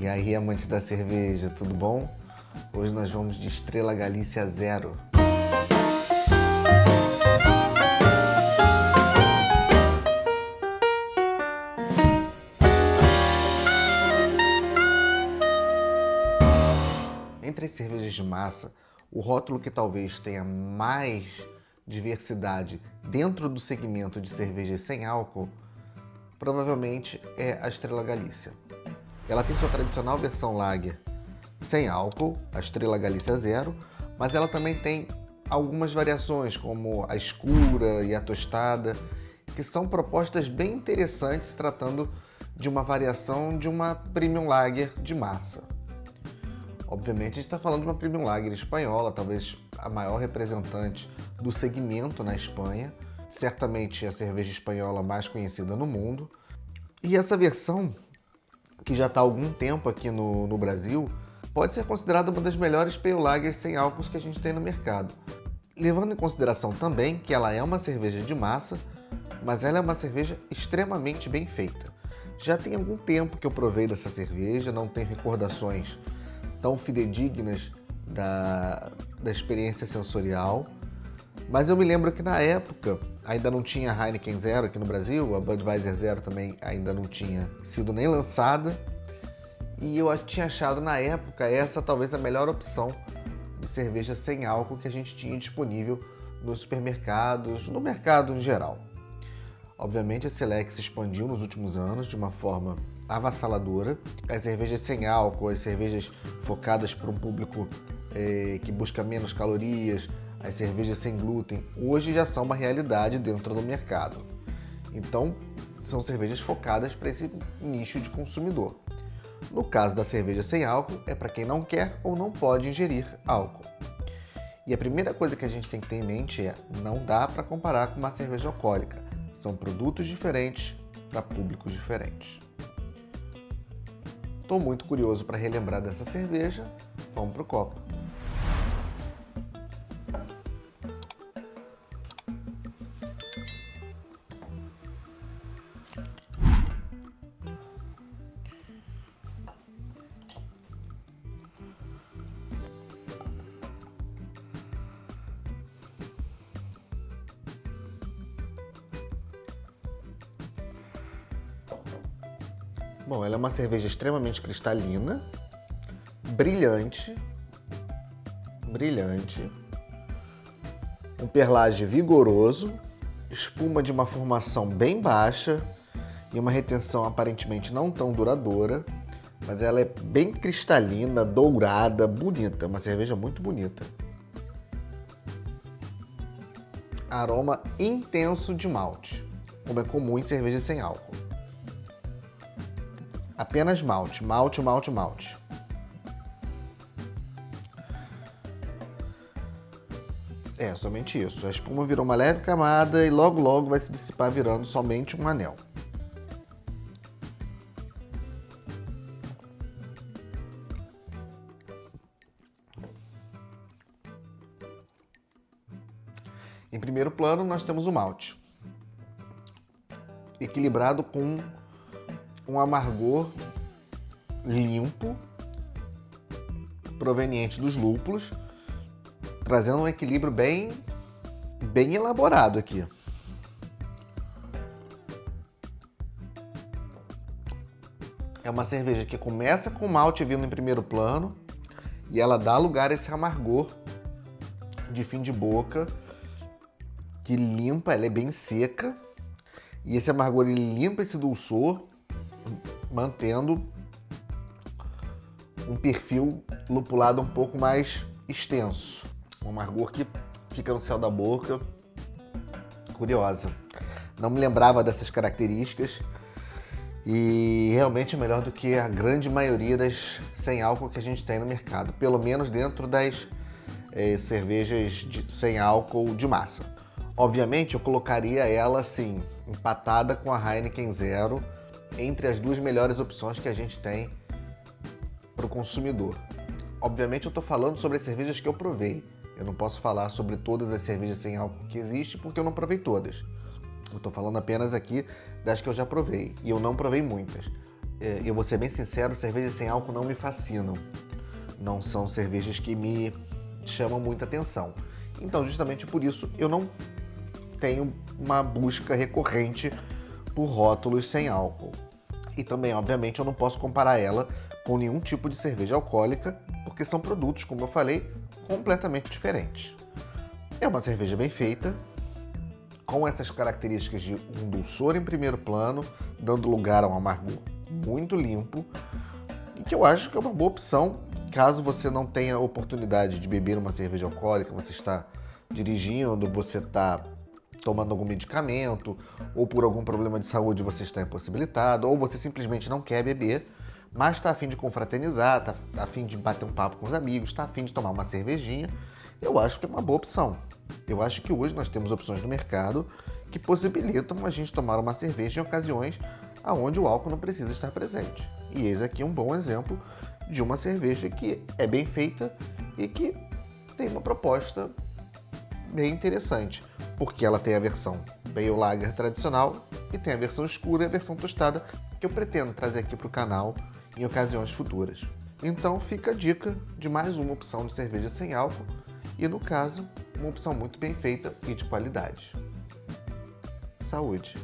E aí, amantes da cerveja, tudo bom? Hoje nós vamos de Estrela Galícia Zero. Entre as cervejas de massa, o rótulo que talvez tenha mais diversidade dentro do segmento de cervejas sem álcool provavelmente é a Estrela Galícia. Ela tem sua tradicional versão lager sem álcool, a Estrela Galícia Zero, mas ela também tem algumas variações, como a escura e a tostada, que são propostas bem interessantes tratando de uma variação de uma Premium Lager de massa. Obviamente, a gente está falando de uma Premium Lager espanhola, talvez a maior representante do segmento na Espanha, certamente a cerveja espanhola mais conhecida no mundo. E essa versão, que já está há algum tempo aqui no, no Brasil, pode ser considerada uma das melhores pale lagers sem álcools que a gente tem no mercado. Levando em consideração também que ela é uma cerveja de massa, mas ela é uma cerveja extremamente bem feita. Já tem algum tempo que eu provei dessa cerveja, não tenho recordações tão fidedignas da, da experiência sensorial. Mas eu me lembro que na época ainda não tinha Heineken Zero aqui no Brasil, a Budweiser Zero também ainda não tinha sido nem lançada. E eu tinha achado na época essa talvez a melhor opção de cerveja sem álcool que a gente tinha disponível nos supermercados, no mercado em geral. Obviamente a Select se expandiu nos últimos anos de uma forma avassaladora. As cervejas sem álcool, as cervejas focadas para um público é, que busca menos calorias, as cervejas sem glúten, hoje já são uma realidade dentro do mercado. Então, são cervejas focadas para esse nicho de consumidor. No caso da cerveja sem álcool, é para quem não quer ou não pode ingerir álcool. E a primeira coisa que a gente tem que ter em mente é: não dá para comparar com uma cerveja alcoólica. São produtos diferentes para públicos diferentes. Estou muito curioso para relembrar dessa cerveja. Vamos para o copo. Bom, ela é uma cerveja extremamente cristalina, brilhante, brilhante, um perlage vigoroso, espuma de uma formação bem baixa e uma retenção aparentemente não tão duradoura, mas ela é bem cristalina, dourada, bonita, uma cerveja muito bonita. Aroma intenso de malte, como é comum em cerveja sem álcool. Apenas malte, malte, malte, malte. É, somente isso. A espuma virou uma leve camada e logo logo vai se dissipar virando somente um anel. Em primeiro plano, nós temos o malte, equilibrado com um amargor limpo, proveniente dos lúpulos, trazendo um equilíbrio bem, bem elaborado aqui. É uma cerveja que começa com malte vindo em primeiro plano e ela dá lugar a esse amargor de fim de boca que limpa, ela é bem seca e esse amargor ele limpa esse dulçor mantendo um perfil lupulado um pouco mais extenso. Um amargor que fica no céu da boca. Curiosa. Não me lembrava dessas características e realmente é melhor do que a grande maioria das sem álcool que a gente tem no mercado, pelo menos dentro das é, cervejas de, sem álcool de massa. Obviamente eu colocaria ela assim, empatada com a Heineken Zero entre as duas melhores opções que a gente tem para o consumidor. Obviamente eu estou falando sobre as cervejas que eu provei. Eu não posso falar sobre todas as cervejas sem álcool que existem porque eu não provei todas. Eu estou falando apenas aqui das que eu já provei e eu não provei muitas. é, eu vou ser bem sincero, cervejas sem álcool não me fascinam. Não são cervejas que me chamam muita atenção. Então, justamente por isso, eu não tenho uma busca recorrente por rótulos sem álcool. E também, obviamente, eu não posso comparar ela com nenhum tipo de cerveja alcoólica, porque são produtos, como eu falei, completamente diferentes. É uma cerveja bem feita, com essas características de um dulçor em primeiro plano, dando lugar a um amargor muito limpo, e que eu acho que é uma boa opção caso você não tenha oportunidade de beber uma cerveja alcoólica, você está dirigindo, você está tomando algum medicamento, ou por algum problema de saúde você está impossibilitado, ou você simplesmente não quer beber, mas está afim de confraternizar, está afim de bater um papo com os amigos, está afim de tomar uma cervejinha, eu acho que é uma boa opção. Eu acho que hoje nós temos opções no mercado que possibilitam a gente tomar uma cerveja em ocasiões onde o álcool não precisa estar presente. E eis aqui um bom exemplo de uma cerveja que é bem feita e que tem uma proposta bem interessante, porque ela tem a versão Pale Lager tradicional e tem a versão escura e a versão tostada que eu pretendo trazer aqui para o canal em ocasiões futuras. Então fica a dica de mais uma opção de cerveja sem álcool e, no caso, uma opção muito bem feita e de qualidade. Saúde!